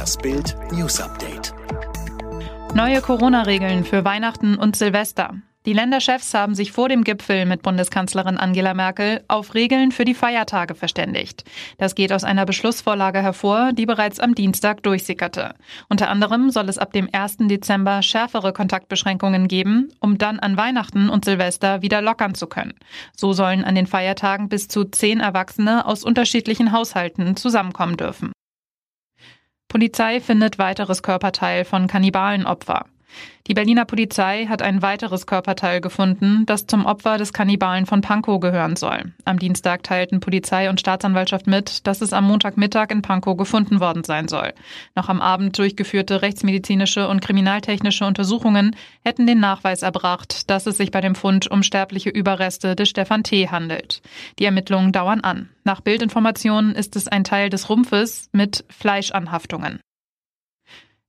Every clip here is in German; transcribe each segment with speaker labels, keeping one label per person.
Speaker 1: Das Bild News Update.
Speaker 2: Neue Corona-Regeln für Weihnachten und Silvester. Die Länderchefs haben sich vor dem Gipfel mit Bundeskanzlerin Angela Merkel auf Regeln für die Feiertage verständigt. Das geht aus einer Beschlussvorlage hervor, die bereits am Dienstag durchsickerte. Unter anderem soll es ab dem 1. Dezember schärfere Kontaktbeschränkungen geben, um dann an Weihnachten und Silvester wieder lockern zu können. So sollen an den Feiertagen bis zu zehn Erwachsene aus unterschiedlichen Haushalten zusammenkommen dürfen. Polizei findet weiteres Körperteil von Kannibalenopfer. Die Berliner Polizei hat ein weiteres Körperteil gefunden, das zum Opfer des Kannibalen von Pankow gehören soll. Am Dienstag teilten Polizei und Staatsanwaltschaft mit, dass es am Montagmittag in Pankow gefunden worden sein soll. Noch am Abend durchgeführte rechtsmedizinische und kriminaltechnische Untersuchungen hätten den Nachweis erbracht, dass es sich bei dem Fund um sterbliche Überreste des Stefan T. handelt. Die Ermittlungen dauern an. Nach Bildinformationen ist es ein Teil des Rumpfes mit Fleischanhaftungen.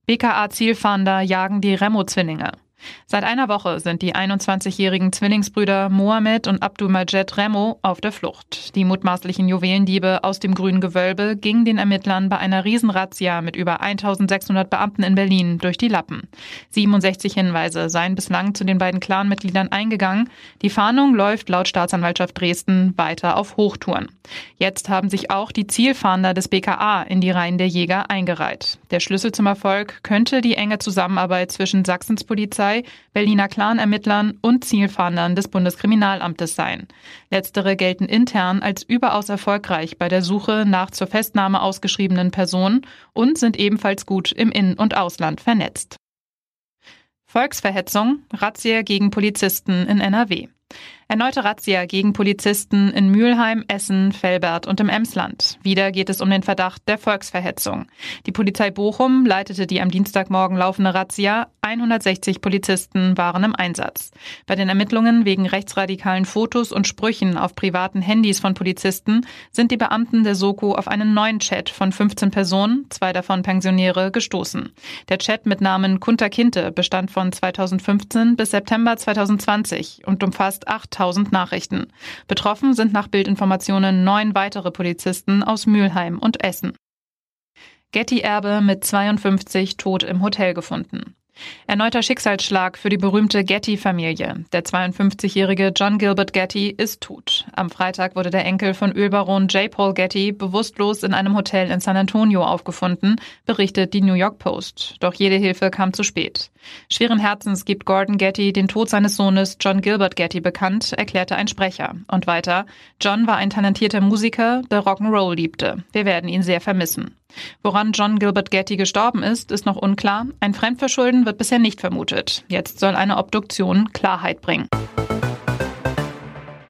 Speaker 2: BKA-Zielfahnder jagen die Remo-Zwillinge. Seit einer Woche sind die 21-jährigen Zwillingsbrüder Mohamed und Abdulmajed Remo auf der Flucht. Die mutmaßlichen Juwelendiebe aus dem grünen Gewölbe gingen den Ermittlern bei einer Riesenrazzia mit über 1600 Beamten in Berlin durch die Lappen. 67 Hinweise seien bislang zu den beiden Clanmitgliedern eingegangen. Die Fahndung läuft laut Staatsanwaltschaft Dresden weiter auf Hochtouren. Jetzt haben sich auch die Zielfahnder des BKA in die Reihen der Jäger eingereiht. Der Schlüssel zum Erfolg könnte die enge Zusammenarbeit zwischen Sachsens Polizei Polizei, Berliner Clan-Ermittlern und Zielfahndern des Bundeskriminalamtes sein. Letztere gelten intern als überaus erfolgreich bei der Suche nach zur Festnahme ausgeschriebenen Personen und sind ebenfalls gut im In- und Ausland vernetzt. Volksverhetzung, Razzia gegen Polizisten in NRW. Erneute Razzia gegen Polizisten in Mülheim, Essen, Velbert und im Emsland. Wieder geht es um den Verdacht der Volksverhetzung. Die Polizei Bochum leitete die am Dienstagmorgen laufende Razzia. 160 Polizisten waren im Einsatz. Bei den Ermittlungen wegen rechtsradikalen Fotos und Sprüchen auf privaten Handys von Polizisten sind die Beamten der Soko auf einen neuen Chat von 15 Personen, zwei davon Pensionäre, gestoßen. Der Chat mit Namen Kunter Kinte bestand von 2015 bis September 2020 und umfasst 8000 1000 Nachrichten. Betroffen sind nach Bildinformationen neun weitere Polizisten aus Mülheim und Essen. Getty-Erbe mit 52 tot im Hotel gefunden. Erneuter Schicksalsschlag für die berühmte Getty-Familie. Der 52-jährige John Gilbert Getty ist tot. Am Freitag wurde der Enkel von Ölbaron J. Paul Getty bewusstlos in einem Hotel in San Antonio aufgefunden, berichtet die New York Post. Doch jede Hilfe kam zu spät. Schweren Herzens gibt Gordon Getty den Tod seines Sohnes John Gilbert Getty bekannt, erklärte ein Sprecher. Und weiter, John war ein talentierter Musiker, der Rock'n'Roll liebte. Wir werden ihn sehr vermissen. Woran John Gilbert Getty gestorben ist, ist noch unklar. Ein Fremdverschulden wird bisher nicht vermutet. Jetzt soll eine Obduktion Klarheit bringen.